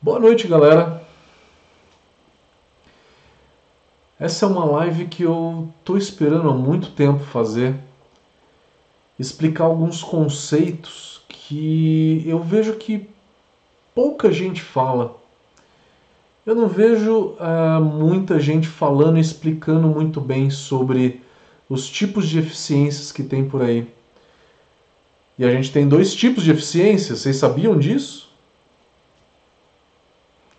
Boa noite, galera. Essa é uma live que eu estou esperando há muito tempo fazer, explicar alguns conceitos que eu vejo que pouca gente fala. Eu não vejo uh, muita gente falando e explicando muito bem sobre os tipos de eficiências que tem por aí. E a gente tem dois tipos de eficiência, vocês sabiam disso?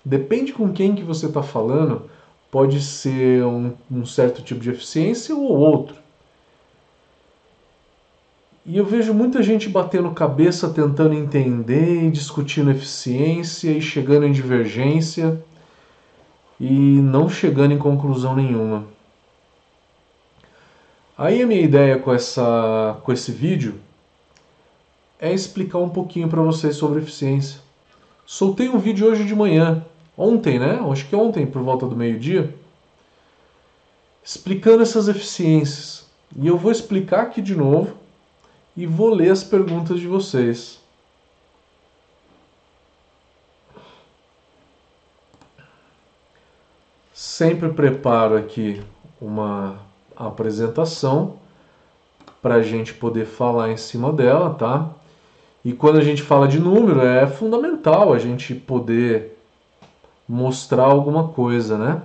Depende com quem que você está falando, pode ser um, um certo tipo de eficiência ou outro. E eu vejo muita gente batendo cabeça tentando entender discutindo eficiência e chegando em divergência e não chegando em conclusão nenhuma. Aí a minha ideia com, essa, com esse vídeo é explicar um pouquinho para vocês sobre eficiência. Soltei um vídeo hoje de manhã ontem, né? Acho que ontem, por volta do meio-dia, explicando essas eficiências. E eu vou explicar aqui de novo e vou ler as perguntas de vocês. Sempre preparo aqui uma apresentação para a gente poder falar em cima dela, tá? E quando a gente fala de número, é fundamental a gente poder mostrar alguma coisa, né?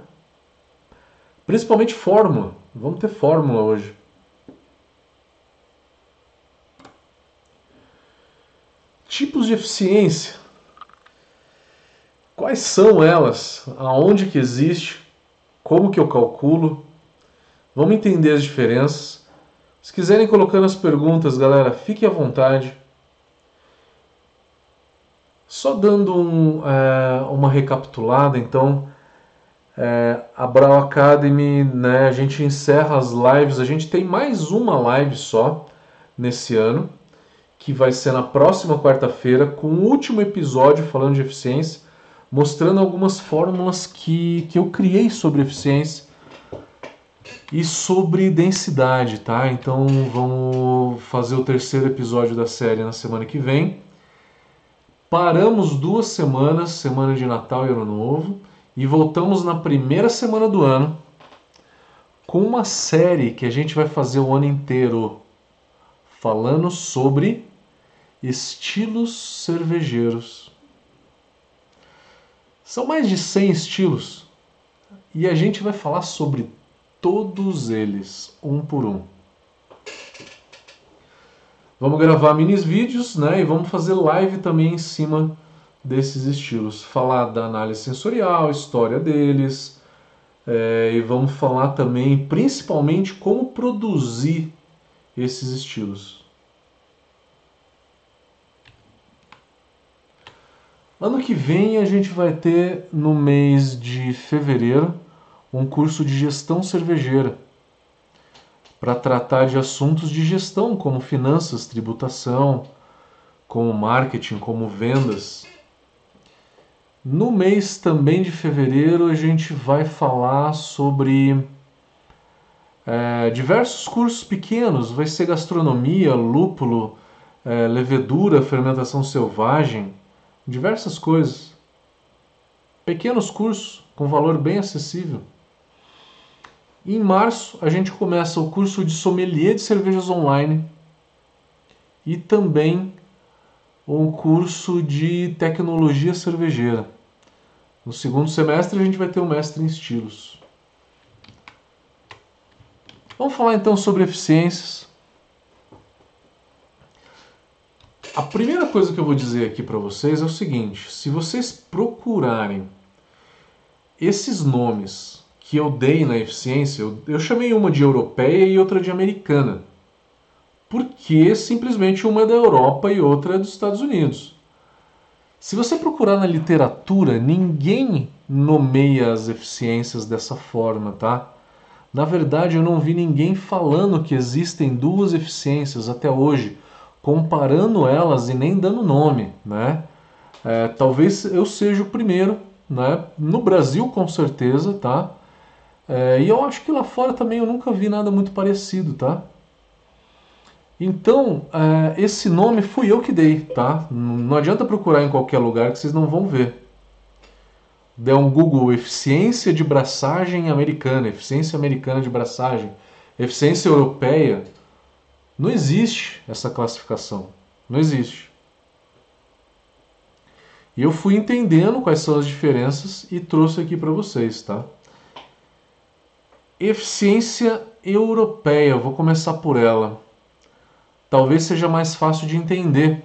Principalmente fórmula. Vamos ter fórmula hoje. Tipos de eficiência. Quais são elas? Aonde que existe? Como que eu calculo? Vamos entender as diferenças. Se quiserem colocando as perguntas, galera, fique à vontade. Só dando um, é, uma recapitulada, então, é, a Brau Academy, né, a gente encerra as lives, a gente tem mais uma live só nesse ano, que vai ser na próxima quarta-feira, com o último episódio falando de eficiência, mostrando algumas fórmulas que, que eu criei sobre eficiência e sobre densidade, tá? Então vamos fazer o terceiro episódio da série na semana que vem. Paramos duas semanas, semana de Natal e Ano Novo, e voltamos na primeira semana do ano com uma série que a gente vai fazer o ano inteiro falando sobre estilos cervejeiros. São mais de 100 estilos e a gente vai falar sobre todos eles, um por um. Vamos gravar minis vídeos, né? E vamos fazer live também em cima desses estilos. Falar da análise sensorial, história deles. É, e vamos falar também, principalmente, como produzir esses estilos. Ano que vem a gente vai ter, no mês de fevereiro, um curso de gestão cervejeira para tratar de assuntos de gestão, como finanças, tributação, como marketing, como vendas. No mês também de fevereiro, a gente vai falar sobre é, diversos cursos pequenos. Vai ser gastronomia, lúpulo, é, levedura, fermentação selvagem, diversas coisas. Pequenos cursos com valor bem acessível. Em março, a gente começa o curso de sommelier de cervejas online e também um curso de tecnologia cervejeira. No segundo semestre, a gente vai ter um mestre em estilos. Vamos falar então sobre eficiências. A primeira coisa que eu vou dizer aqui para vocês é o seguinte: se vocês procurarem esses nomes que eu dei na eficiência, eu, eu chamei uma de europeia e outra de americana. Porque simplesmente uma é da Europa e outra é dos Estados Unidos. Se você procurar na literatura, ninguém nomeia as eficiências dessa forma, tá? Na verdade, eu não vi ninguém falando que existem duas eficiências até hoje, comparando elas e nem dando nome, né? É, talvez eu seja o primeiro, né? No Brasil, com certeza, tá? É, e eu acho que lá fora também eu nunca vi nada muito parecido, tá? Então, é, esse nome fui eu que dei, tá? Não adianta procurar em qualquer lugar que vocês não vão ver. der um Google eficiência de braçagem americana, eficiência americana de braçagem, eficiência europeia, não existe essa classificação. Não existe. E eu fui entendendo quais são as diferenças e trouxe aqui para vocês, tá? Eficiência europeia, vou começar por ela. Talvez seja mais fácil de entender.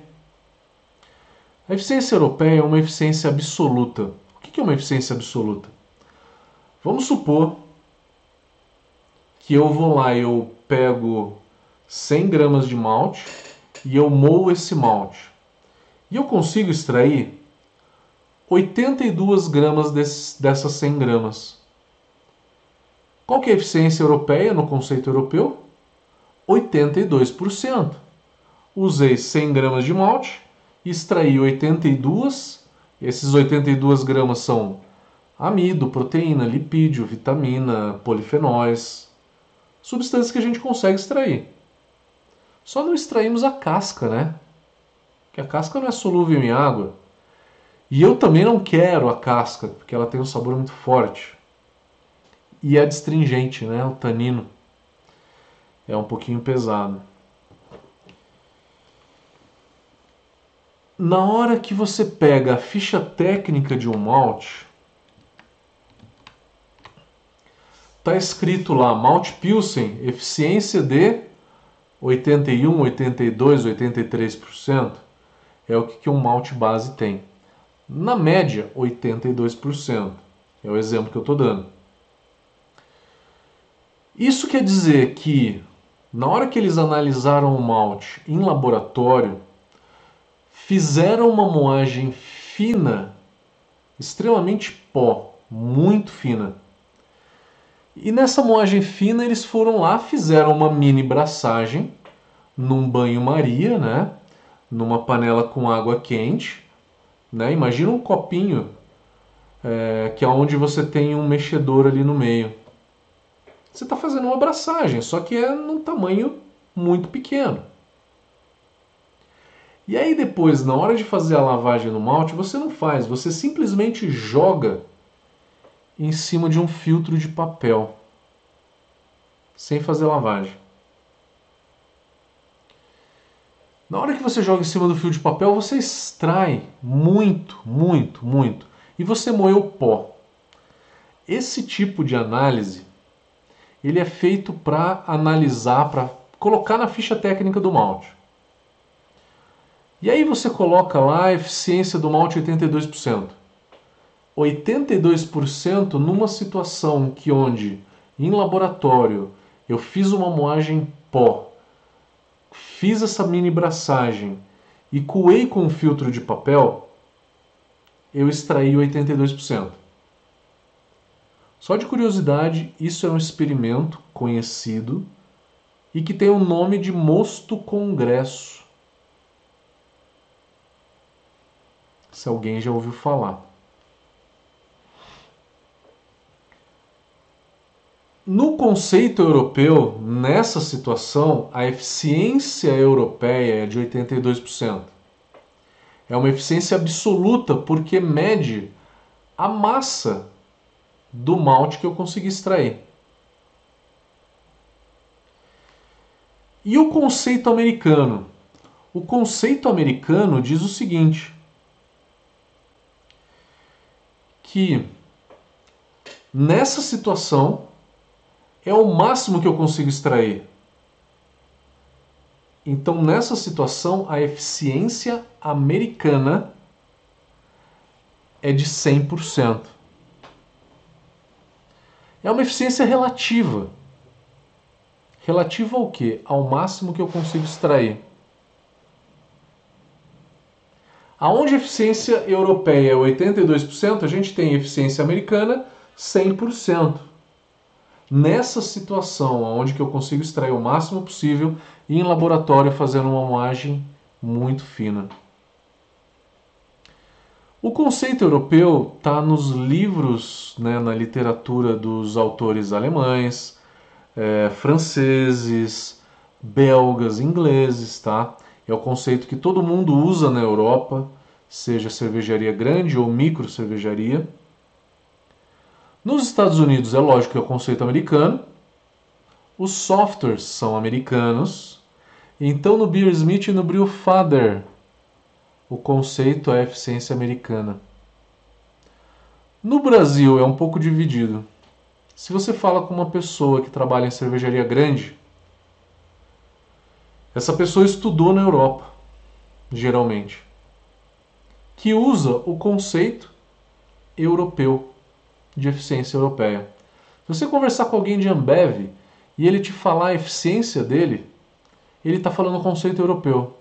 A eficiência europeia é uma eficiência absoluta. O que é uma eficiência absoluta? Vamos supor que eu vou lá e eu pego 100 gramas de malte e eu moo esse malte. E eu consigo extrair 82 gramas dessas 100 gramas. Qual que é a eficiência europeia no conceito europeu? 82%. Usei 100 gramas de malte, extraí 82, esses 82 gramas são amido, proteína, lipídio, vitamina, polifenóis, substâncias que a gente consegue extrair. Só não extraímos a casca, né? Porque a casca não é solúvel em água. E eu também não quero a casca, porque ela tem um sabor muito forte. E é destringente, né? O tanino é um pouquinho pesado. Na hora que você pega a ficha técnica de um malte, tá escrito lá malte Pilsen, eficiência de 81, 82, 83%. É o que um malte base tem. Na média, 82%. É o exemplo que eu estou dando. Isso quer dizer que, na hora que eles analisaram o malte em laboratório, fizeram uma moagem fina, extremamente pó, muito fina. E nessa moagem fina eles foram lá, fizeram uma mini braçagem num banho-maria, né? Numa panela com água quente né? Imagina um copinho é, que é onde você tem um mexedor ali no meio. Você está fazendo uma abraçagem, só que é num tamanho muito pequeno. E aí depois, na hora de fazer a lavagem no malte, você não faz, você simplesmente joga em cima de um filtro de papel, sem fazer lavagem. Na hora que você joga em cima do fio de papel, você extrai muito, muito, muito. E você moe o pó. Esse tipo de análise, ele é feito para analisar, para colocar na ficha técnica do malte. E aí você coloca lá a eficiência do malte 82%. 82% numa situação que onde em laboratório eu fiz uma moagem pó fiz essa mini braçagem e coei com um filtro de papel, eu extraí 82%. Só de curiosidade, isso é um experimento conhecido e que tem o nome de mosto congresso. Se alguém já ouviu falar. No conceito europeu, nessa situação, a eficiência europeia é de 82%. É uma eficiência absoluta porque mede a massa do malte que eu consegui extrair. E o conceito americano? O conceito americano diz o seguinte: que nessa situação é o máximo que eu consigo extrair. Então, nessa situação, a eficiência americana é de 100%. É uma eficiência relativa. Relativa ao quê? Ao máximo que eu consigo extrair. Aonde a eficiência europeia é 82%, a gente tem eficiência americana 100% nessa situação, onde que eu consigo extrair o máximo possível e em laboratório fazendo uma moagem muito fina. O conceito europeu está nos livros, né, na literatura dos autores alemães, é, franceses, belgas, ingleses, tá? É o conceito que todo mundo usa na Europa, seja cervejaria grande ou micro cervejaria. Nos Estados Unidos é lógico que é o conceito americano, os softwares são americanos, então no Beer Smith e no Brew Father o conceito é eficiência americana. No Brasil é um pouco dividido. Se você fala com uma pessoa que trabalha em cervejaria grande, essa pessoa estudou na Europa, geralmente, que usa o conceito europeu de eficiência europeia. Se você conversar com alguém de Ambev e ele te falar a eficiência dele, ele está falando o conceito europeu.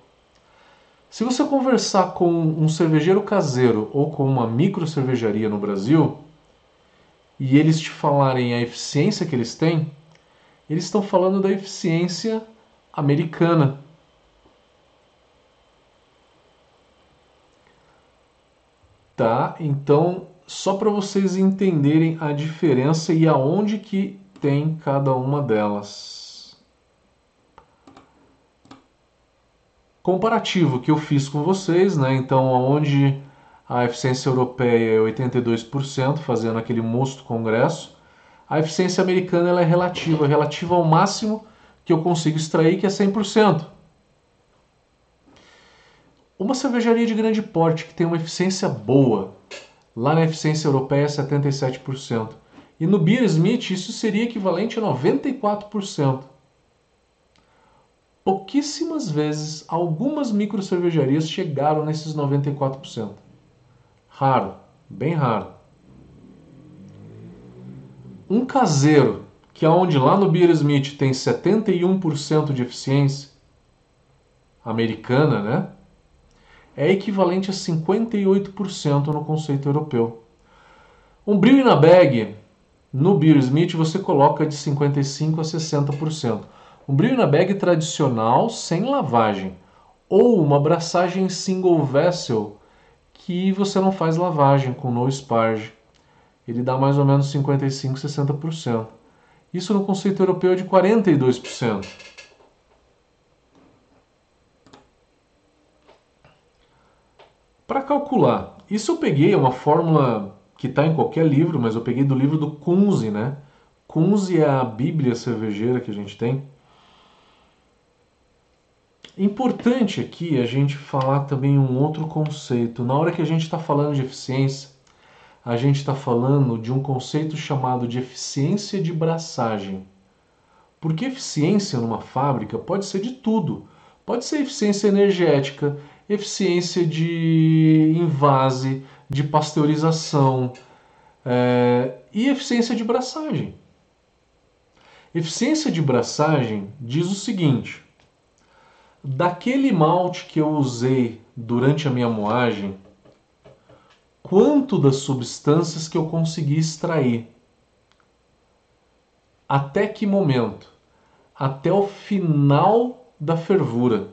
Se você conversar com um cervejeiro caseiro ou com uma micro cervejaria no Brasil e eles te falarem a eficiência que eles têm, eles estão falando da eficiência americana. Tá? Então, só para vocês entenderem a diferença e aonde que tem cada uma delas. Comparativo que eu fiz com vocês, né? Então, onde a eficiência europeia é 82%, fazendo aquele mosto congresso, a eficiência americana ela é relativa, relativa ao máximo que eu consigo extrair, que é 100%. Uma cervejaria de grande porte que tem uma eficiência boa, lá na eficiência europeia é 77%. E no Beer Smith isso seria equivalente a 94% pouquíssimas vezes algumas micro cervejarias chegaram nesses 94%. Raro, bem raro. Um caseiro, que aonde lá no Beer Smith tem 71% de eficiência americana, né? É equivalente a 58% no conceito europeu. Um brew na bag, no Beer Smith você coloca de 55 a 60%. Um brilho na bag tradicional sem lavagem ou uma abraçagem single vessel que você não faz lavagem com no sparge. Ele dá mais ou menos 55, 60%. Isso no conceito europeu é de 42%. Para calcular, isso eu peguei uma fórmula que está em qualquer livro, mas eu peguei do livro do Kunze, né? Kunze é a bíblia cervejeira que a gente tem. Importante aqui a gente falar também um outro conceito. Na hora que a gente está falando de eficiência, a gente está falando de um conceito chamado de eficiência de braçagem. Porque eficiência numa fábrica pode ser de tudo. Pode ser eficiência energética, eficiência de invase, de pasteurização é, e eficiência de braçagem. Eficiência de braçagem diz o seguinte: daquele malte que eu usei durante a minha moagem, quanto das substâncias que eu consegui extrair. Até que momento? Até o final da fervura.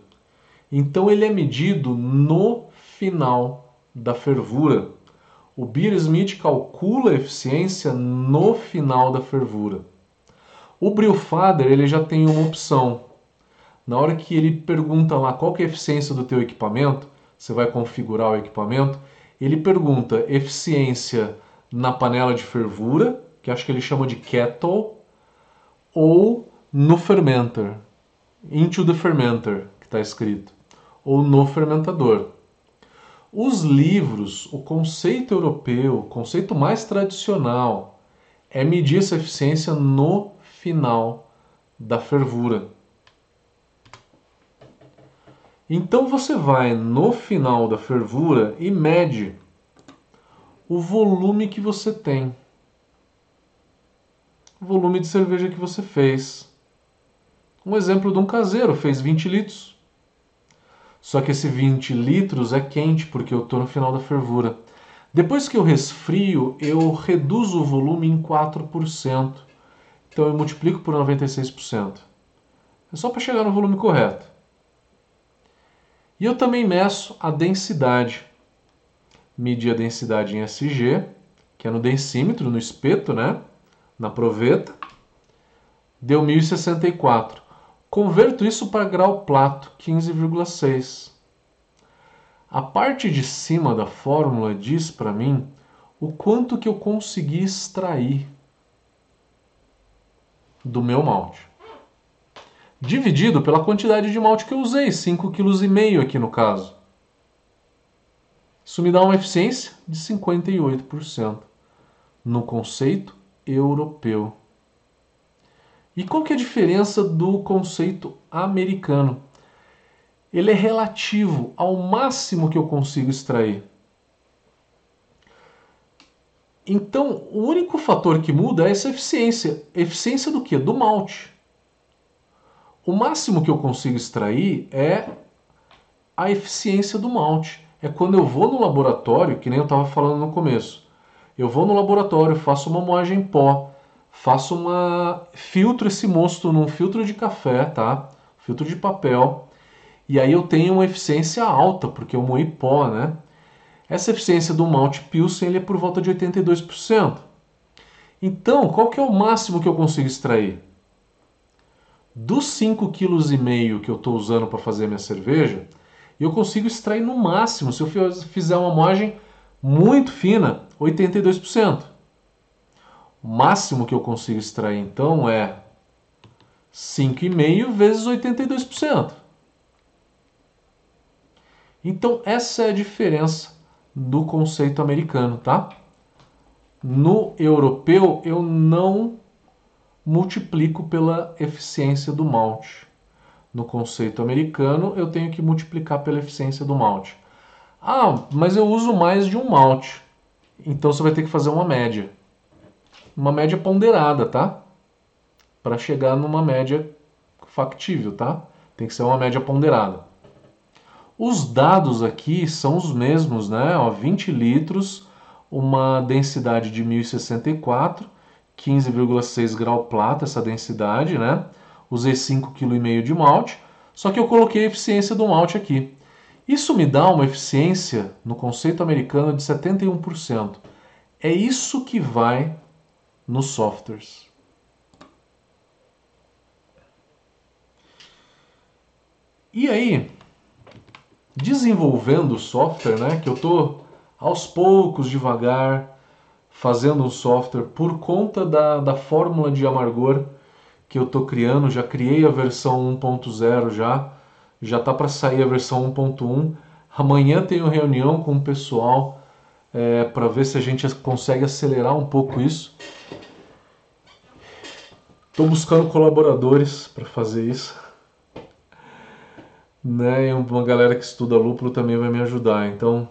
Então ele é medido no final da fervura. O Beer Smith calcula a eficiência no final da fervura. O Brewfather ele já tem uma opção na hora que ele pergunta lá qual é a eficiência do teu equipamento, você vai configurar o equipamento, ele pergunta eficiência na panela de fervura, que acho que ele chama de kettle, ou no fermenter, into the fermenter, que está escrito, ou no fermentador. Os livros, o conceito europeu, o conceito mais tradicional, é medir essa eficiência no final da fervura. Então você vai no final da fervura e mede o volume que você tem. O volume de cerveja que você fez. Um exemplo de um caseiro fez 20 litros. Só que esse 20 litros é quente porque eu estou no final da fervura. Depois que eu resfrio, eu reduzo o volume em 4%. Então eu multiplico por 96%. É só para chegar no volume correto. E eu também meço a densidade. Medi a densidade em SG, que é no densímetro, no espeto, né? Na proveta. Deu 1064. Converto isso para grau plato, 15,6. A parte de cima da fórmula diz para mim o quanto que eu consegui extrair do meu malte. Dividido pela quantidade de malte que eu usei, 5,5 kg aqui no caso. Isso me dá uma eficiência de 58% no conceito europeu. E qual que é a diferença do conceito americano? Ele é relativo ao máximo que eu consigo extrair. Então, o único fator que muda é essa eficiência. Eficiência do que? Do malte. O máximo que eu consigo extrair é a eficiência do malte. É quando eu vou no laboratório, que nem eu estava falando no começo. Eu vou no laboratório, faço uma moagem em pó, faço uma filtro esse mosto num filtro de café, tá? Filtro de papel. E aí eu tenho uma eficiência alta, porque eu moí pó, né? Essa eficiência do malte Pilsen ele é por volta de 82%. Então, qual que é o máximo que eu consigo extrair? Dos 5,5 kg que eu estou usando para fazer minha cerveja, eu consigo extrair no máximo, se eu fizer uma moagem muito fina, 82%. O máximo que eu consigo extrair então é 5,5 vezes 82%. Então essa é a diferença do conceito americano, tá? No europeu eu não multiplico pela eficiência do malte. No conceito americano eu tenho que multiplicar pela eficiência do malte. Ah, mas eu uso mais de um malte. Então você vai ter que fazer uma média. Uma média ponderada, tá? Para chegar numa média factível, tá? Tem que ser uma média ponderada. Os dados aqui são os mesmos, né? Ó, 20 litros, uma densidade de 1064, 15,6 grau plata essa densidade, né? Usei 5,5 kg de malte, só que eu coloquei a eficiência do malte aqui. Isso me dá uma eficiência no conceito americano de 71%. É isso que vai nos softwares. E aí, desenvolvendo o software, né, que eu estou aos poucos, devagar, fazendo um software por conta da, da fórmula de amargor que eu estou criando. Já criei a versão 1.0 já, já está para sair a versão 1.1. Amanhã tenho reunião com o pessoal é, para ver se a gente consegue acelerar um pouco isso. Estou buscando colaboradores para fazer isso né? E uma galera que estuda lúpulo também vai me ajudar. Então,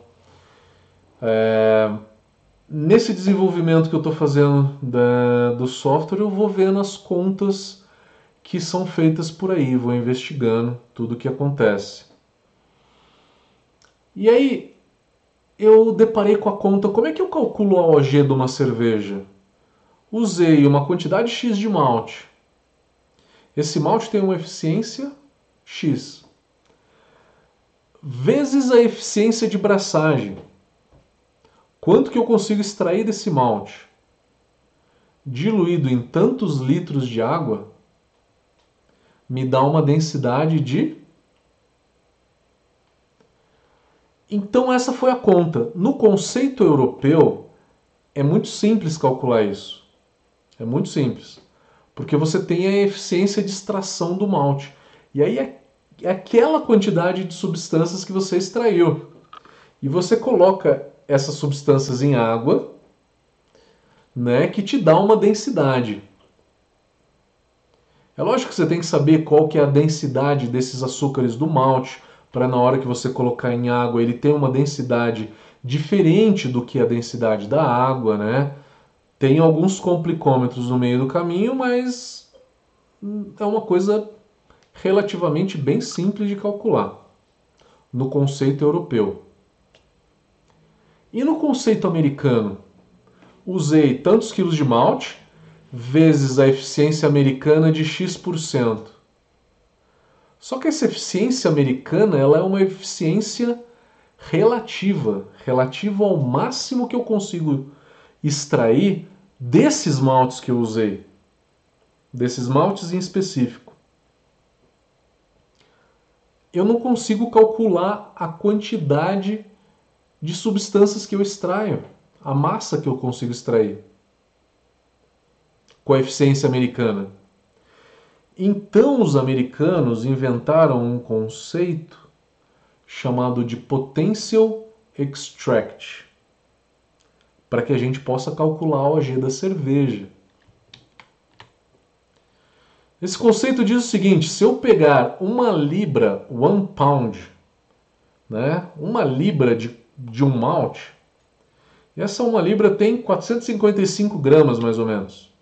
é, nesse desenvolvimento que eu estou fazendo da, do software, eu vou vendo as contas que são feitas por aí, vou investigando tudo o que acontece. E aí, eu deparei com a conta, como é que eu calculo a OG de uma cerveja? Usei uma quantidade X de malte. Esse malte tem uma eficiência X vezes a eficiência de braçagem. Quanto que eu consigo extrair desse malte? Diluído em tantos litros de água, me dá uma densidade de. Então, essa foi a conta. No conceito europeu, é muito simples calcular isso. É muito simples. Porque você tem a eficiência de extração do malte. E aí é é aquela quantidade de substâncias que você extraiu. E você coloca essas substâncias em água, né, que te dá uma densidade. É lógico que você tem que saber qual que é a densidade desses açúcares do malte, para na hora que você colocar em água ele ter uma densidade diferente do que a densidade da água, né? Tem alguns complicômetros no meio do caminho, mas é uma coisa relativamente bem simples de calcular no conceito europeu. E no conceito americano, usei tantos quilos de malte vezes a eficiência americana de X%. Só que essa eficiência americana ela é uma eficiência relativa, relativa ao máximo que eu consigo extrair desses maltes que eu usei, desses maltes em específico. Eu não consigo calcular a quantidade de substâncias que eu extraio. a massa que eu consigo extrair com a eficiência americana. Então os americanos inventaram um conceito chamado de potential extract, para que a gente possa calcular a OG da cerveja. Esse conceito diz o seguinte: se eu pegar uma libra, one pound, né, uma libra de, de um malte, e essa uma libra tem 455 gramas mais ou menos,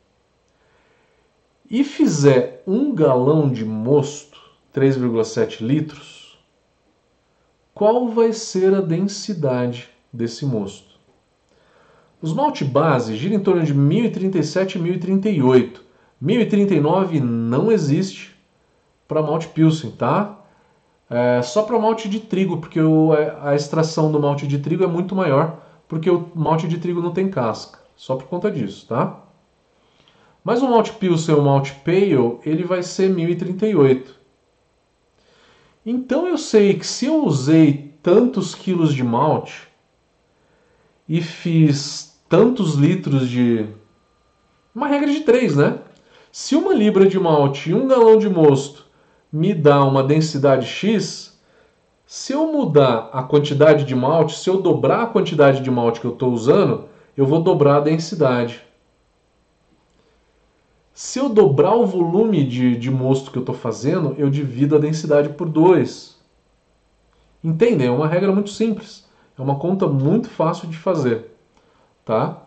e fizer um galão de mosto, 3,7 litros, qual vai ser a densidade desse mosto? Os malte base giram em torno de 1037 e 1038. 1039 não existe para malte Pilsen, tá? É só para malte de trigo, porque o, é, a extração do malte de trigo é muito maior, porque o malte de trigo não tem casca. Só por conta disso, tá? Mas o malte Pilsen, o malte Pale, ele vai ser 1038. Então eu sei que se eu usei tantos quilos de malte e fiz tantos litros de. Uma regra de três, né? Se uma libra de malte e um galão de mosto me dá uma densidade X, se eu mudar a quantidade de malte, se eu dobrar a quantidade de malte que eu estou usando, eu vou dobrar a densidade. Se eu dobrar o volume de, de mosto que eu estou fazendo, eu divido a densidade por 2. Entendem? É uma regra muito simples. É uma conta muito fácil de fazer. Tá?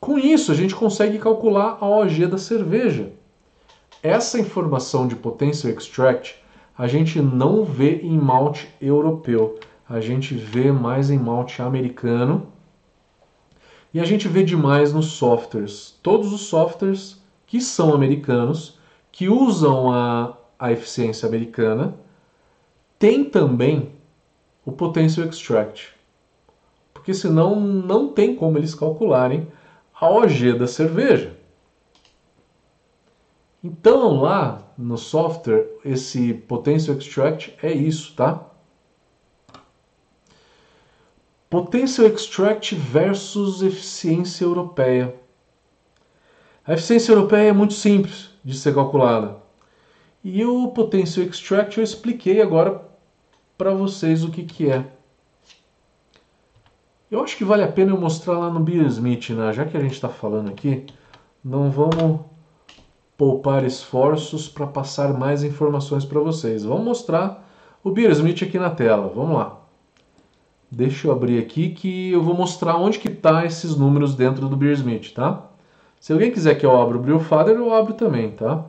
Com isso, a gente consegue calcular a OG da cerveja. Essa informação de potential extract a gente não vê em malte europeu, a gente vê mais em malte americano e a gente vê demais nos softwares. Todos os softwares que são americanos, que usam a, a eficiência americana, têm também o potential extract. Porque senão não tem como eles calcularem a OG da cerveja. Então lá no software, esse Potential Extract é isso, tá? Potential Extract versus eficiência europeia. A eficiência europeia é muito simples de ser calculada. E o Potential Extract eu expliquei agora para vocês o que, que é. Eu acho que vale a pena eu mostrar lá no Beersmith, né? Já que a gente está falando aqui, não vamos poupar esforços para passar mais informações para vocês. Vamos mostrar o Beersmith aqui na tela. Vamos lá. Deixa eu abrir aqui que eu vou mostrar onde que tá esses números dentro do Beersmith, tá? Se alguém quiser que eu abra o Brewfather, eu abro também, tá?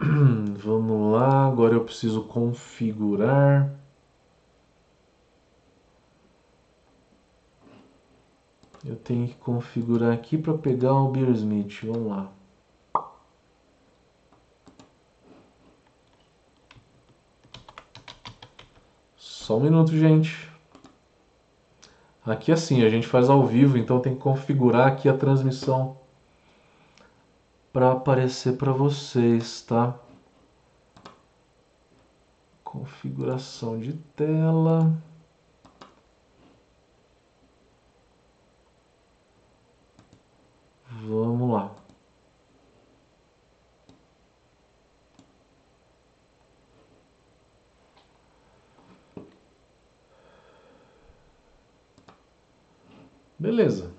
Vamos lá, agora eu preciso configurar. Eu tenho que configurar aqui para pegar o Beersmith. Vamos lá. Só um minuto, gente. Aqui assim, a gente faz ao vivo, então tem que configurar aqui a transmissão para aparecer para vocês, tá? Configuração de tela. Vamos lá. Beleza.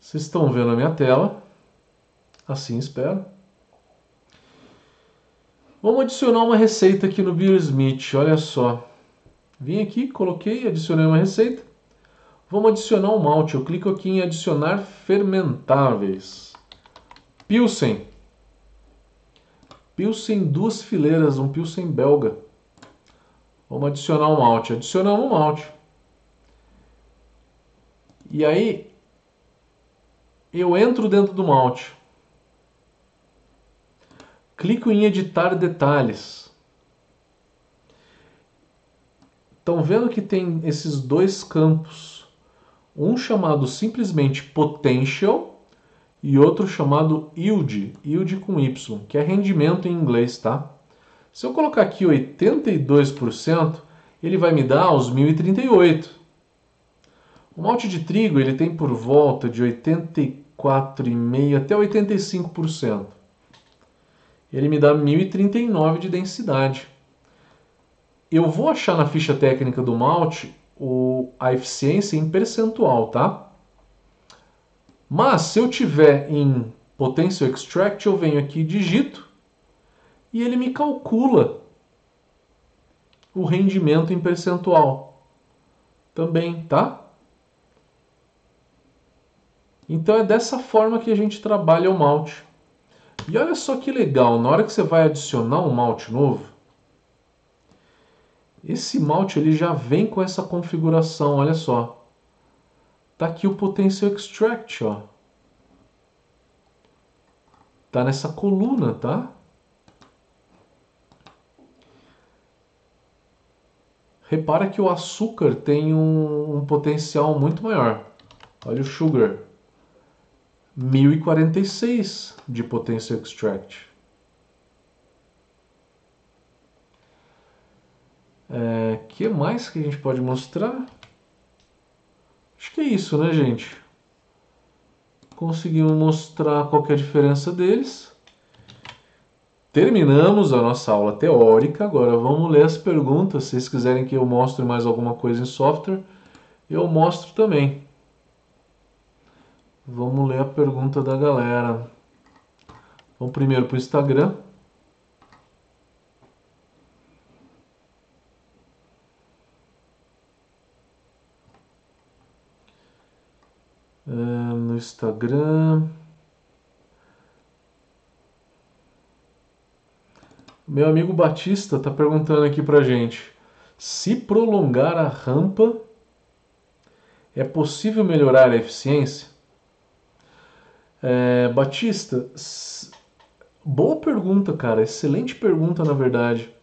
Vocês estão vendo a minha tela. Assim espero. Vamos adicionar uma receita aqui no Beersmith. Olha só. Vim aqui, coloquei, adicionei uma receita. Vamos adicionar um malte. Eu clico aqui em adicionar fermentáveis. Pilsen. Pilsen duas fileiras, um Pilsen belga. Vamos adicionar um malte. Adicionamos um malte. E aí eu entro dentro do malte, clico em editar detalhes. Estão vendo que tem esses dois campos, um chamado simplesmente potential e outro chamado yield, yield com Y, que é rendimento em inglês, tá? Se eu colocar aqui 82%, ele vai me dar os 1038. O malte de trigo ele tem por volta de 84,5 até 85%. Ele me dá 1039 de densidade. Eu vou achar na ficha técnica do malte o, a eficiência em percentual, tá? Mas se eu tiver em Potential Extract, eu venho aqui, digito e ele me calcula o rendimento em percentual também, tá? Então é dessa forma que a gente trabalha o malte. E olha só que legal, na hora que você vai adicionar um malte novo, esse malte ele já vem com essa configuração, olha só. Tá aqui o Potential Extract, ó. Tá nessa coluna, tá? Repara que o açúcar tem um, um potencial muito maior. Olha o sugar. 1046 de potential extract. É, que mais que a gente pode mostrar? Acho que é isso, né, gente? Conseguimos mostrar qual é a diferença deles. Terminamos a nossa aula teórica. Agora vamos ler as perguntas. Se vocês quiserem que eu mostre mais alguma coisa em software, eu mostro também. Vamos ler a pergunta da galera. Vamos primeiro para o Instagram. É, no Instagram. Meu amigo Batista está perguntando aqui para gente: se prolongar a rampa, é possível melhorar a eficiência? É, Batista, boa pergunta, cara. Excelente pergunta, na verdade.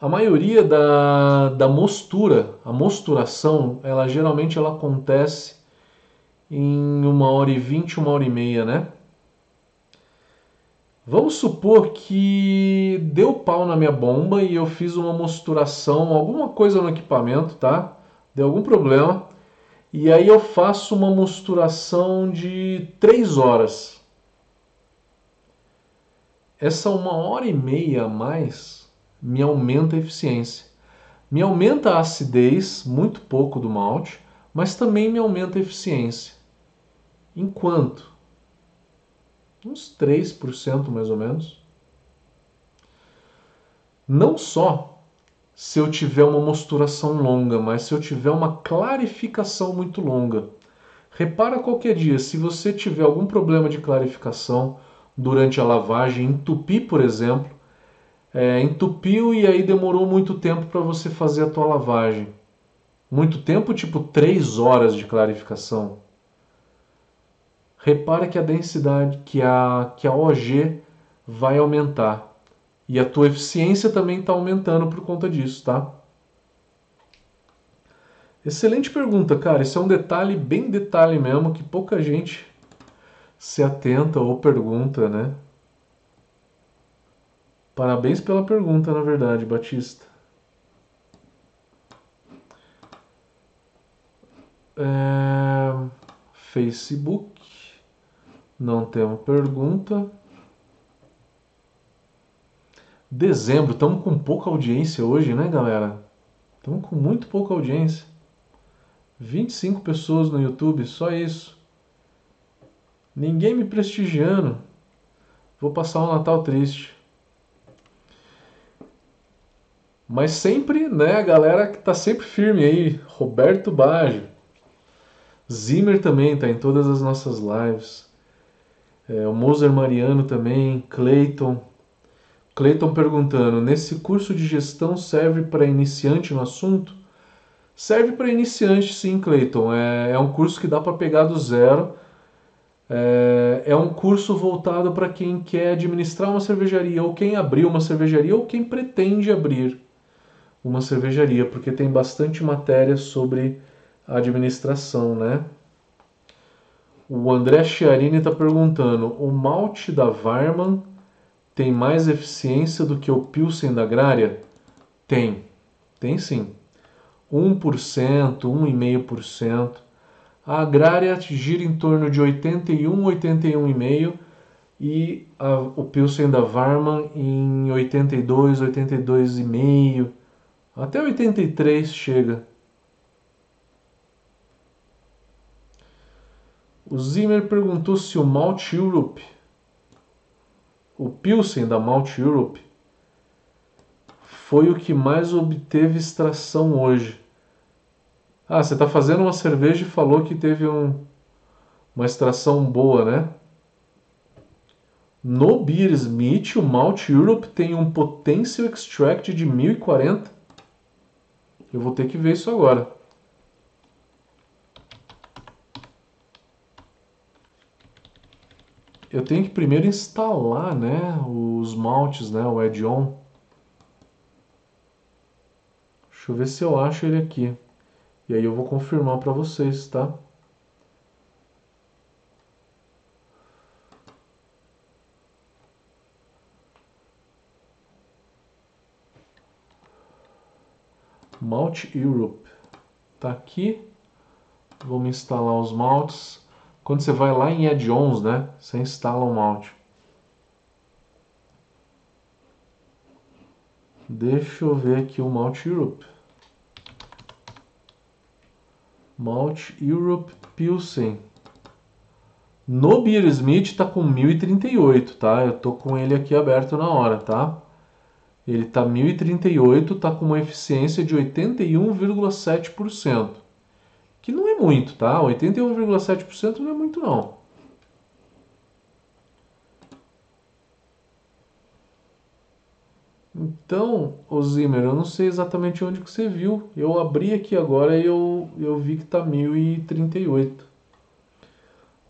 A maioria da, da mostura, a mosturação, ela geralmente ela acontece em uma hora e vinte, uma hora e meia, né? Vamos supor que deu pau na minha bomba e eu fiz uma mosturação, alguma coisa no equipamento, tá? Deu algum problema. E aí eu faço uma mosturação de 3 horas. Essa uma hora e meia a mais me aumenta a eficiência. Me aumenta a acidez, muito pouco do malte, mas também me aumenta a eficiência. Enquanto? Uns 3% mais ou menos. Não só se eu tiver uma mosturação longa, mas se eu tiver uma clarificação muito longa. Repara qualquer dia, se você tiver algum problema de clarificação durante a lavagem, entupir, por exemplo, é, entupiu e aí demorou muito tempo para você fazer a tua lavagem. Muito tempo, tipo 3 horas de clarificação. Repara que a densidade, que a, que a OG vai aumentar. E a tua eficiência também está aumentando por conta disso, tá? Excelente pergunta, cara. Isso é um detalhe, bem detalhe mesmo, que pouca gente se atenta ou pergunta, né? Parabéns pela pergunta, na verdade, Batista. É... Facebook. Não temos pergunta. Dezembro, estamos com pouca audiência hoje, né, galera? Estamos com muito pouca audiência. 25 pessoas no YouTube, só isso. Ninguém me prestigiando. Vou passar um Natal triste. Mas sempre, né, a galera que tá sempre firme aí. Roberto Baggio. Zimmer também tá em todas as nossas lives. É, o Moser Mariano também, Clayton. Cleiton perguntando: nesse curso de gestão serve para iniciante no assunto? Serve para iniciante, sim, Cleiton. É, é, um curso que dá para pegar do zero. É, é um curso voltado para quem quer administrar uma cervejaria, ou quem abriu uma cervejaria, ou quem pretende abrir uma cervejaria, porque tem bastante matéria sobre administração, né? O André Chiarini está perguntando: o malte da Varman tem mais eficiência do que o Pilsen da Agrária? Tem, tem sim. 1%, 1,5%. A Agrária gira em torno de 81, 81,5% e a, o Pilsen da Varman em 82, 82,5%. Até 83 chega. O Zimmer perguntou se o Malt Europe, o Pilsen da Malt Europe, foi o que mais obteve extração hoje. Ah, você está fazendo uma cerveja e falou que teve um, uma extração boa, né? No Beer Smith, o Malt Europe tem um Potential Extract de 1040. Eu vou ter que ver isso agora. Eu tenho que primeiro instalar, né, os maltes, né, o add-on. Deixa eu ver se eu acho ele aqui. E aí eu vou confirmar para vocês, tá? Malt Europe. Tá aqui. Vamos instalar os maltes. Quando você vai lá em add-ons, né, você instala um mount. Deixa eu ver aqui o Mount Europe. Mount Europe Pilsen. No Beer Smith está com 1038, tá? Eu tô com ele aqui aberto na hora, tá? Ele tá 1038, tá com uma eficiência de 81,7% que não é muito, tá? 81,7% não é muito não. Então, o Zimmer, eu não sei exatamente onde que você viu. Eu abri aqui agora e eu, eu vi que está 1038.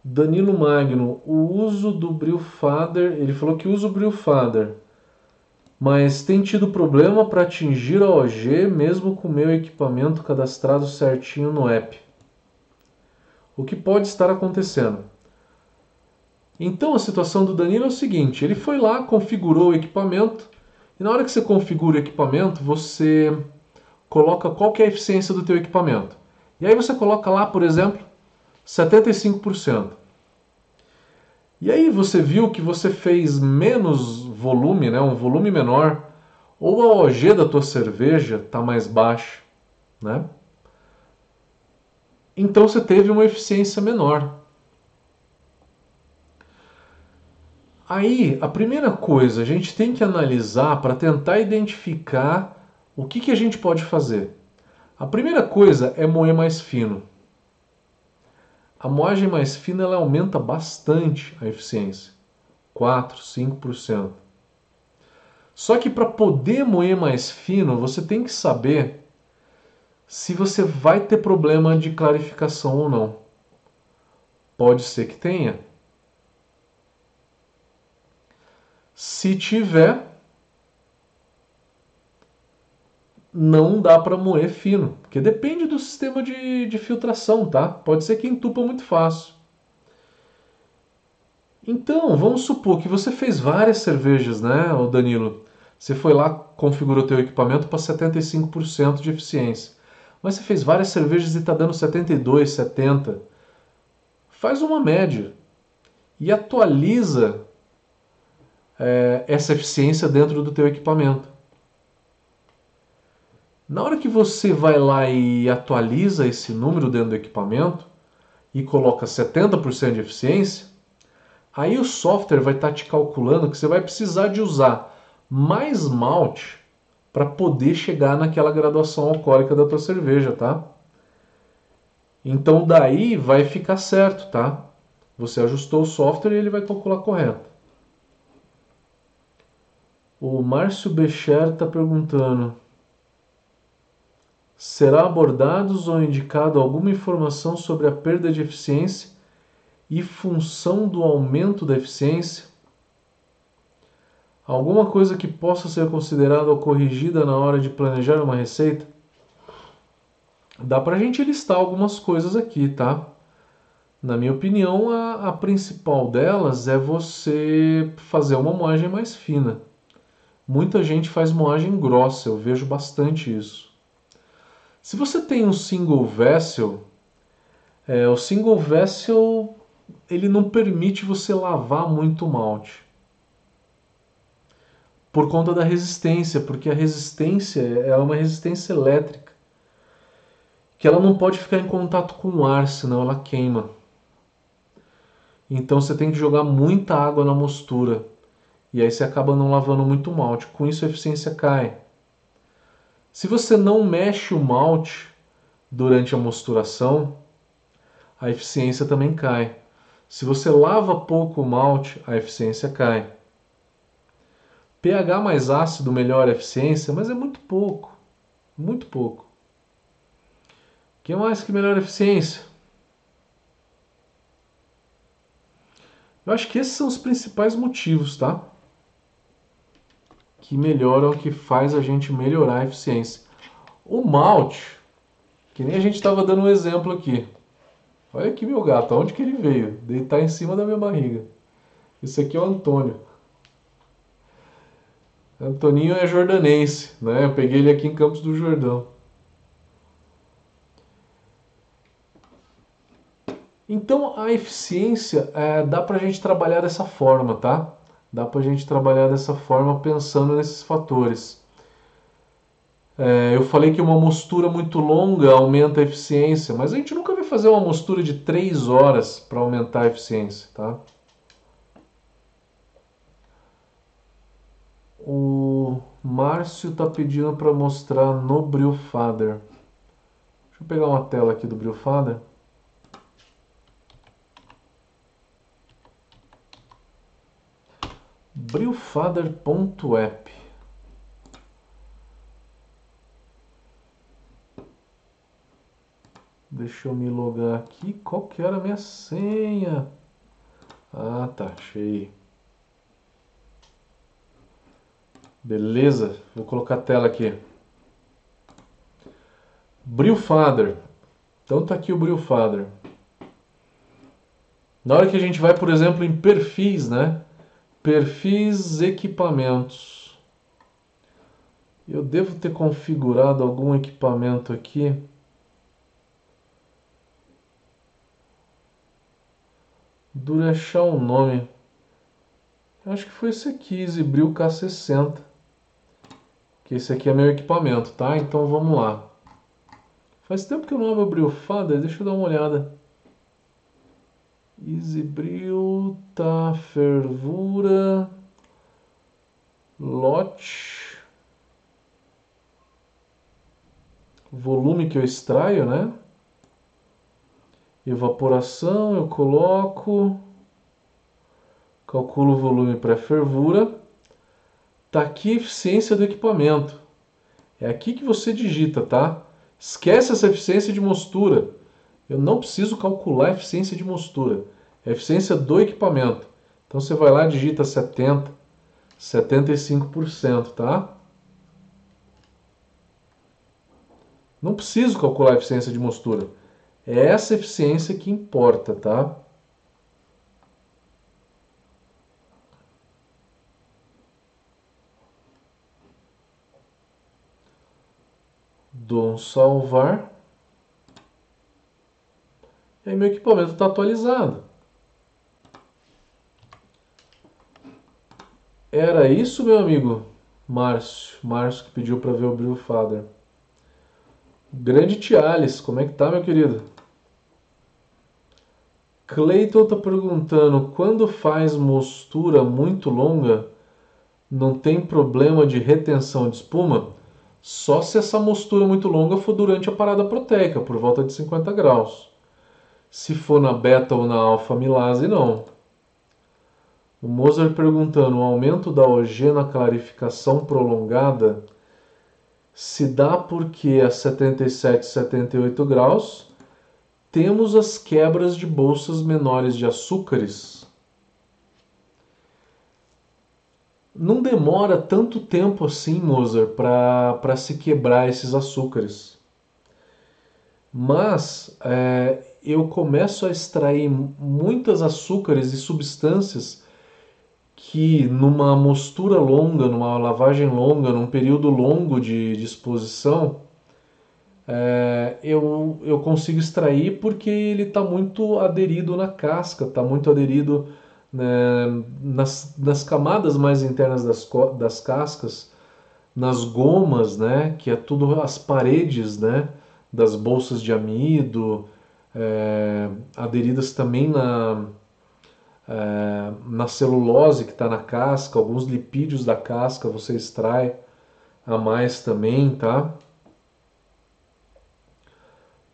Danilo Magno, o uso do Brewfather, ele falou que usa o Brewfather, mas tem tido problema para atingir a OG mesmo com o meu equipamento cadastrado certinho no app o que pode estar acontecendo. Então a situação do Danilo é o seguinte: ele foi lá, configurou o equipamento, e na hora que você configura o equipamento, você coloca qual é a eficiência do teu equipamento. E aí você coloca lá, por exemplo, 75%. E aí você viu que você fez menos volume, né, um volume menor, ou a OG da tua cerveja está mais baixa, né? Então você teve uma eficiência menor. Aí, a primeira coisa, a gente tem que analisar para tentar identificar o que, que a gente pode fazer. A primeira coisa é moer mais fino. A moagem mais fina ela aumenta bastante a eficiência, 4, 5%. Só que para poder moer mais fino, você tem que saber se você vai ter problema de clarificação ou não. Pode ser que tenha. Se tiver, não dá para moer fino, porque depende do sistema de, de filtração, tá? Pode ser que entupa muito fácil. Então, vamos supor que você fez várias cervejas, né, o Danilo? Você foi lá, configurou teu equipamento para 75% de eficiência. Mas você fez várias cervejas e está dando 72, 70. Faz uma média e atualiza é, essa eficiência dentro do teu equipamento. Na hora que você vai lá e atualiza esse número dentro do equipamento e coloca 70% de eficiência, aí o software vai estar tá te calculando que você vai precisar de usar mais malte para poder chegar naquela graduação alcoólica da tua cerveja, tá? Então daí vai ficar certo, tá? Você ajustou o software e ele vai calcular correto. O Márcio Becher está perguntando: será abordados ou indicado alguma informação sobre a perda de eficiência e função do aumento da eficiência? Alguma coisa que possa ser considerada ou corrigida na hora de planejar uma receita? Dá para a gente listar algumas coisas aqui, tá? Na minha opinião, a, a principal delas é você fazer uma moagem mais fina. Muita gente faz moagem grossa, eu vejo bastante isso. Se você tem um single vessel, é, o single vessel ele não permite você lavar muito malte por conta da resistência, porque a resistência é uma resistência elétrica que ela não pode ficar em contato com o ar, senão ela queima. Então você tem que jogar muita água na mostura. E aí você acaba não lavando muito malte. Com isso a eficiência cai. Se você não mexe o malte durante a mosturação, a eficiência também cai. Se você lava pouco o malte, a eficiência cai. pH mais ácido melhora a eficiência, mas é muito pouco. Muito pouco. O que mais que melhora a eficiência? Eu acho que esses são os principais motivos, tá? Que melhoram, que faz a gente melhorar a eficiência. O malte, que nem a gente estava dando um exemplo aqui. Olha aqui meu gato, aonde que ele veio? Deitar em cima da minha barriga. Esse aqui é o Antônio. Antoninho é jordanense, né? Eu peguei ele aqui em Campos do Jordão. Então a eficiência é, dá para a gente trabalhar dessa forma, tá? Dá para a gente trabalhar dessa forma pensando nesses fatores. É, eu falei que uma mostura muito longa aumenta a eficiência, mas a gente nunca vai fazer uma mostura de 3 horas para aumentar a eficiência, tá? O Márcio está pedindo para mostrar no Brewfather. Deixa eu pegar uma tela aqui do Brewfather. brewfather.app Deixa eu me logar aqui. Qual que era a minha senha? Ah, tá, achei. Beleza, vou colocar a tela aqui. Brewfather. Então tá aqui o Brewfather. Na hora que a gente vai, por exemplo, em perfis, né? Perfis equipamentos. Eu devo ter configurado algum equipamento aqui. Dura achar o nome. Acho que foi esse aqui, Zibril K60. Que esse aqui é meu equipamento, tá? Então vamos lá. Faz tempo que eu não abro o Brewfather, deixa eu dar uma olhada. Easybril, tá, fervura, lote, volume que eu extraio, né? Evaporação eu coloco, calculo o volume para fervura. Tá aqui a eficiência do equipamento. É aqui que você digita, tá? Esquece essa eficiência de mostura. Eu não preciso calcular a eficiência de mostura, é a eficiência do equipamento. Então você vai lá, digita 70, 75%, tá? Não preciso calcular a eficiência de mostura. É essa eficiência que importa, tá? Dou um salvar. E aí meu equipamento está atualizado. Era isso, meu amigo Márcio. Márcio que pediu para ver o Brew Father. Grande Tiales, como é que tá, meu querido? Cleiton tá perguntando, quando faz mostura muito longa, não tem problema de retenção de espuma? Só se essa mostura muito longa for durante a parada proteica, por volta de 50 graus. Se for na beta ou na alfa milase, não. O Mozart perguntando: o aumento da OG na clarificação prolongada se dá porque a 77 78 graus temos as quebras de bolsas menores de açúcares. Não demora tanto tempo assim, Mozart, para se quebrar esses açúcares. Mas é, eu começo a extrair muitas açúcares e substâncias que numa mostura longa, numa lavagem longa, num período longo de, de exposição, é, eu, eu consigo extrair porque ele está muito aderido na casca, está muito aderido né, nas, nas camadas mais internas das, das cascas, nas gomas, né, que é tudo as paredes né, das bolsas de amido, é, aderidas também na, é, na celulose que está na casca, alguns lipídios da casca você extrai a mais também, tá?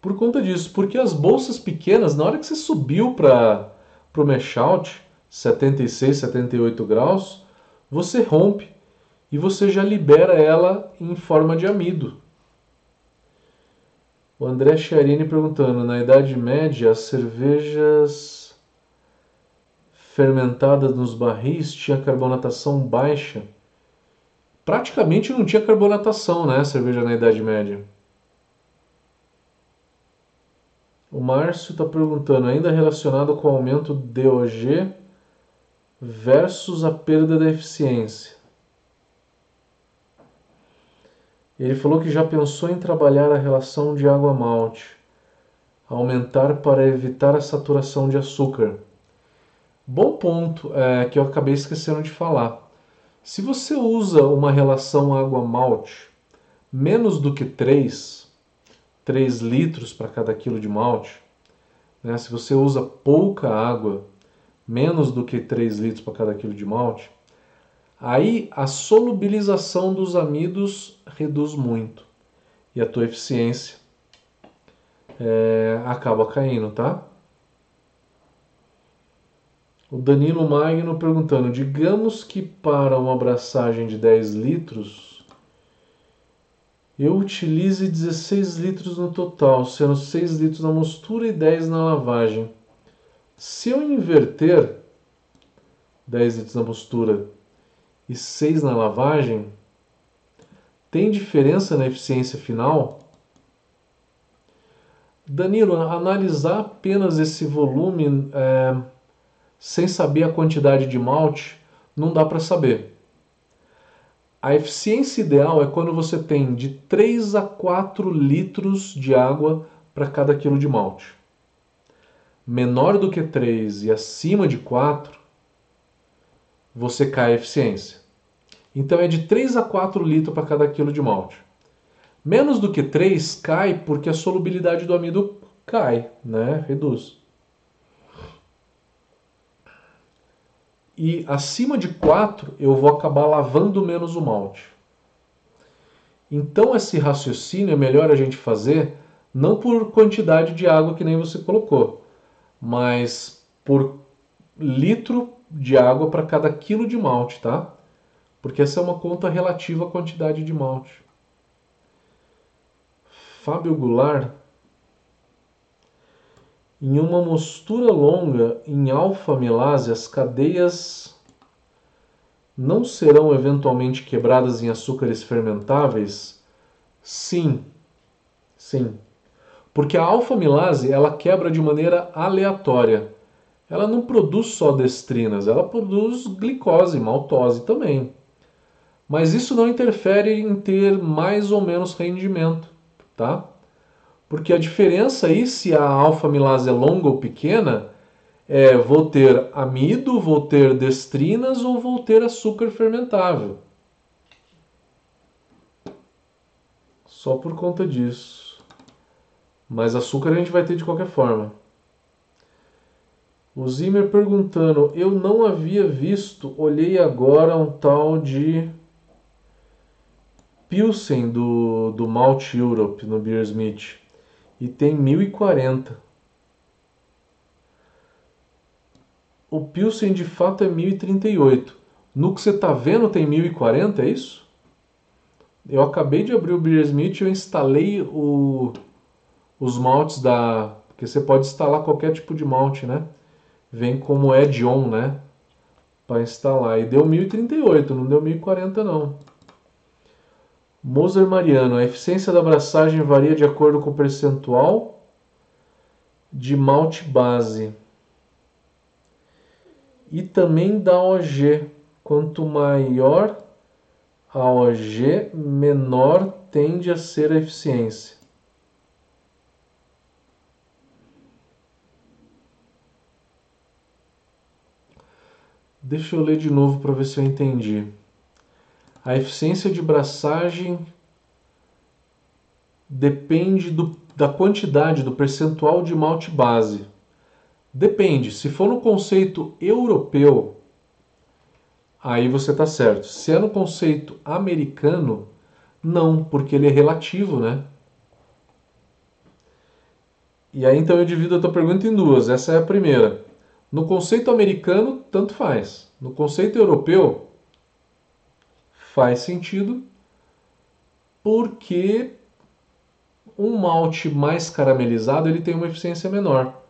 Por conta disso, porque as bolsas pequenas, na hora que você subiu para o mesh out, 76, 78 graus, você rompe e você já libera ela em forma de amido. O André Chiarini perguntando: na Idade Média, as cervejas fermentadas nos barris tinham carbonatação baixa? Praticamente não tinha carbonatação, né? Cerveja na Idade Média. O Márcio está perguntando, ainda relacionado com o aumento do DOG versus a perda da eficiência. Ele falou que já pensou em trabalhar a relação de água-malte, aumentar para evitar a saturação de açúcar. Bom ponto é, que eu acabei esquecendo de falar. Se você usa uma relação água-malte menos do que 3, 3 litros para cada quilo de malte, né, se você usa pouca água, menos do que 3 litros para cada quilo de malte, Aí a solubilização dos amidos reduz muito e a tua eficiência é, acaba caindo, tá? O Danilo Magno perguntando: digamos que para uma abraçagem de 10 litros eu utilize 16 litros no total, sendo 6 litros na mostura e 10 na lavagem. Se eu inverter 10 litros na mostura e 6 na lavagem, tem diferença na eficiência final? Danilo, analisar apenas esse volume é, sem saber a quantidade de malte não dá para saber. A eficiência ideal é quando você tem de 3 a 4 litros de água para cada quilo de malte. Menor do que 3 e acima de 4, você cai a eficiência. Então é de 3 a 4 litros para cada quilo de malte. Menos do que 3 cai porque a solubilidade do amido cai, né? reduz. E acima de 4 eu vou acabar lavando menos o malte. Então esse raciocínio é melhor a gente fazer não por quantidade de água que nem você colocou, mas por litro de água para cada quilo de malte, tá? porque essa é uma conta relativa à quantidade de malte. Fábio Goulart, em uma mostura longa em alfa-melase, as cadeias não serão eventualmente quebradas em açúcares fermentáveis? Sim, sim. Porque a alfa-milase ela quebra de maneira aleatória. Ela não produz só destrinas, ela produz glicose, maltose também. Mas isso não interfere em ter mais ou menos rendimento, tá? Porque a diferença aí, se a alfa-milase é longa ou pequena, é vou ter amido, vou ter destrinas ou vou ter açúcar fermentável. Só por conta disso. Mas açúcar a gente vai ter de qualquer forma. O Zimmer perguntando, eu não havia visto, olhei agora um tal de Pilsen do, do Malt Europe no Beersmith e tem 1040. O Pilsen de fato é 1038. No que você está vendo tem 1040, é isso? Eu acabei de abrir o Beersmith eu instalei o, os maltes da... Porque você pode instalar qualquer tipo de malte, né? Vem como add-on, né? Para instalar. E deu 1038, não deu 1040 não. Moser Mariano, a eficiência da abraçagem varia de acordo com o percentual de malte base e também da OG. Quanto maior a OG, menor tende a ser a eficiência. Deixa eu ler de novo para ver se eu entendi. A eficiência de braçagem depende do, da quantidade, do percentual de malte base. Depende. Se for no conceito europeu, aí você está certo. Se é no conceito americano, não, porque ele é relativo, né? E aí então eu divido a tua pergunta em duas. Essa é a primeira. No conceito americano, tanto faz. No conceito europeu, faz sentido, porque um malte mais caramelizado ele tem uma eficiência menor.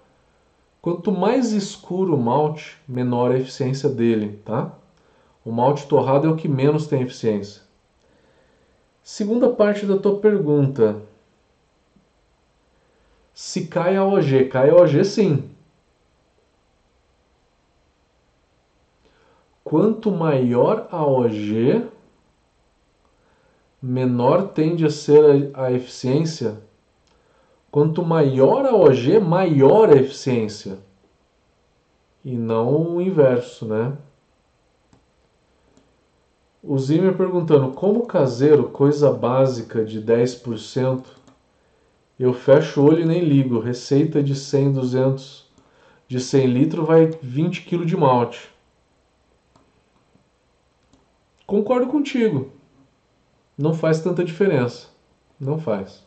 Quanto mais escuro o malte, menor a eficiência dele, tá? O malte torrado é o que menos tem eficiência. Segunda parte da tua pergunta. Se cai a OG, cai a OG sim. Quanto maior a OG, menor tende a ser a, a eficiência Quanto maior a OG, maior a eficiência. E não o inverso, né? O Zimmer perguntando, como caseiro, coisa básica de 10%, eu fecho o olho e nem ligo. Receita de 100, 200, de 100 litros vai 20 kg de malte. Concordo contigo. Não faz tanta diferença. Não faz.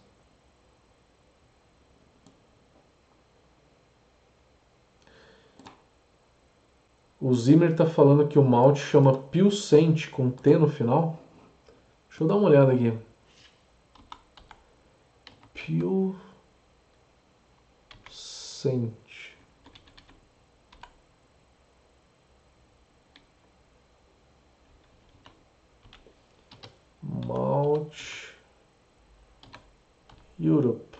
O Zimmer está falando que o malte chama Pilsente com T no final. Deixa eu dar uma olhada aqui. Pilsente. Malte Europe.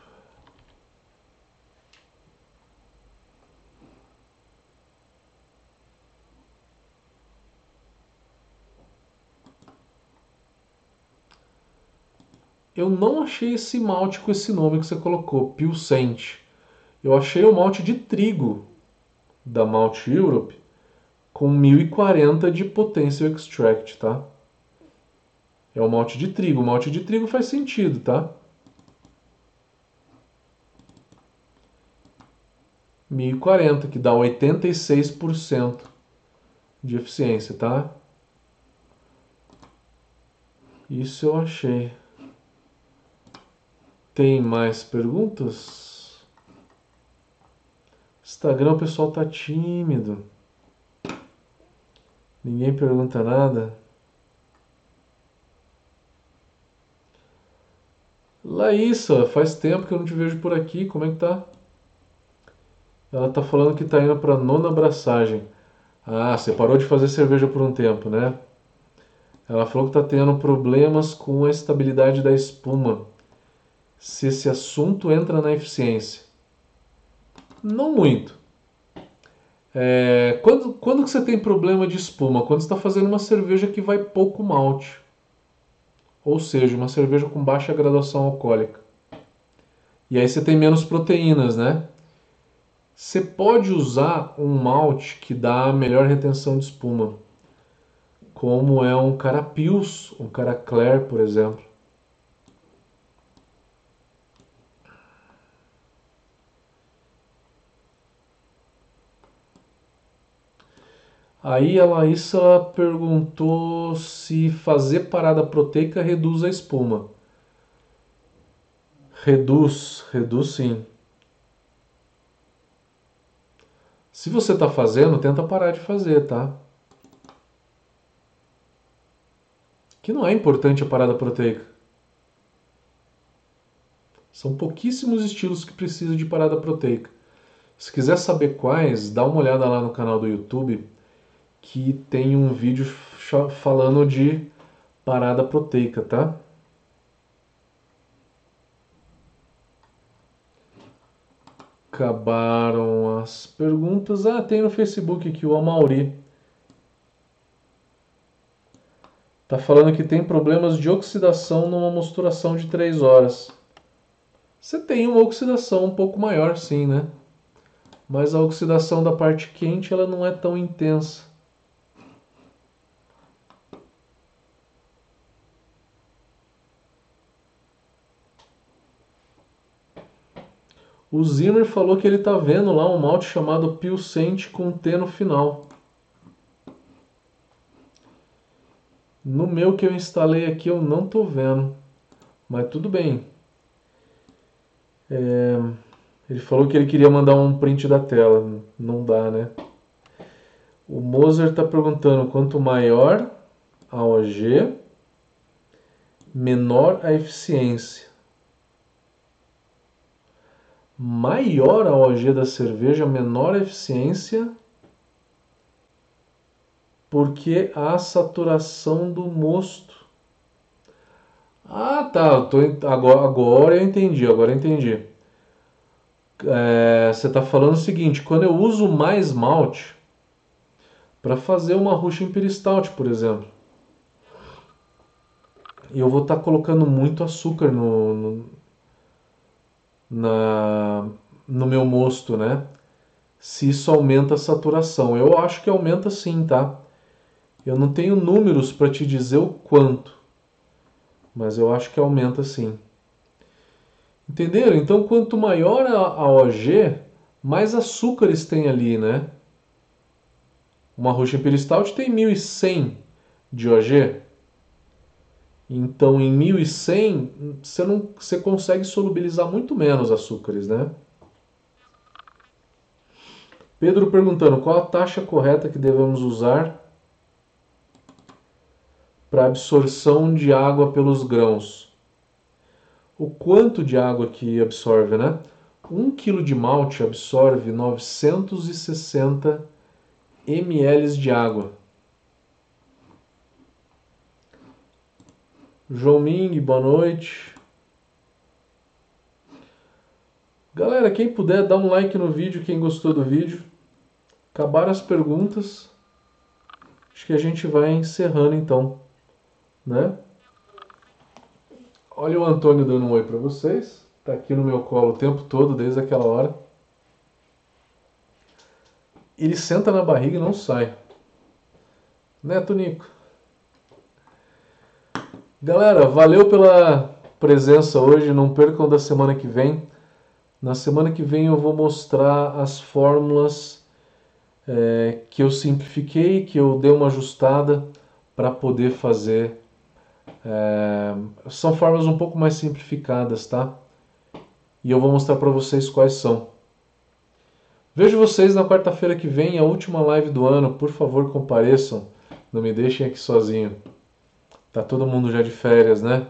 Eu não achei esse malte com esse nome que você colocou, Pilsente. Eu achei o malte de trigo da Malt Europe com 1040 de Potential Extract, tá? É o malte de trigo. O malte de trigo faz sentido, tá? 1040, que dá 86% de eficiência, tá? Isso eu achei. Tem mais perguntas? Instagram o pessoal tá tímido. Ninguém pergunta nada. Laísa, faz tempo que eu não te vejo por aqui. Como é que tá? Ela tá falando que tá indo para nona abraçagem. Ah, você parou de fazer cerveja por um tempo, né? Ela falou que tá tendo problemas com a estabilidade da espuma se esse assunto entra na eficiência? Não muito. É, quando, quando que você tem problema de espuma? Quando você está fazendo uma cerveja que vai pouco malte. Ou seja, uma cerveja com baixa graduação alcoólica. E aí você tem menos proteínas, né? Você pode usar um malte que dá melhor retenção de espuma, como é um carapils, um caracler, por exemplo. Aí a Laísa perguntou se fazer parada proteica reduz a espuma. Reduz, reduz sim. Se você está fazendo, tenta parar de fazer, tá? Que não é importante a parada proteica. São pouquíssimos estilos que precisam de parada proteica. Se quiser saber quais, dá uma olhada lá no canal do YouTube que tem um vídeo falando de parada proteica, tá? Acabaram as perguntas. Ah, tem no Facebook aqui o Amauri. Tá falando que tem problemas de oxidação numa mosturação de 3 horas. Você tem uma oxidação um pouco maior, sim, né? Mas a oxidação da parte quente ela não é tão intensa. O Zimmer falou que ele tá vendo lá um malte chamado Pilsente com T no final. No meu que eu instalei aqui eu não tô vendo, mas tudo bem. É, ele falou que ele queria mandar um print da tela, não dá, né? O Moser está perguntando quanto maior a OG, menor a eficiência. Maior a OG da cerveja, menor a eficiência porque a saturação do mosto. Ah, tá. Tô, agora, agora eu entendi. Agora eu entendi. É, você está falando o seguinte: quando eu uso mais malte para fazer uma Russian Imperial Stout, por exemplo, eu vou estar tá colocando muito açúcar no, no, na, no meu mosto, né? Se isso aumenta a saturação. Eu acho que aumenta sim, tá? Eu não tenho números para te dizer o quanto, mas eu acho que aumenta sim. Entenderam? Então, quanto maior a, OG, mais açúcares tem ali, né? Uma Russian Imperial tem 1100 de OG. Então, em 1100, você, não, você consegue solubilizar muito menos açúcares, né? Pedro perguntando qual a taxa correta que devemos usar para absorção de água pelos grãos. O quanto de água que absorve, né? 1 kg de malte absorve 960 ml de água. João Ming, boa noite. Galera, quem puder, dá um like no vídeo, quem gostou do vídeo. Acabaram as perguntas. Acho que a gente vai encerrando então né? Olha o Antônio dando um oi para vocês. Tá aqui no meu colo o tempo todo, desde aquela hora. Ele senta na barriga e não sai. Né, Tonico? Galera, valeu pela presença hoje. Não percam da semana que vem. Na semana que vem eu vou mostrar as fórmulas é, que eu simplifiquei, que eu dei uma ajustada para poder fazer é, são formas um pouco mais simplificadas, tá? E eu vou mostrar para vocês quais são. Vejo vocês na quarta-feira que vem, a última live do ano. Por favor, compareçam. Não me deixem aqui sozinho. Tá todo mundo já de férias, né?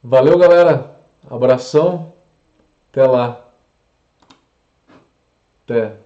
Valeu, galera. Abração. Até lá. Até.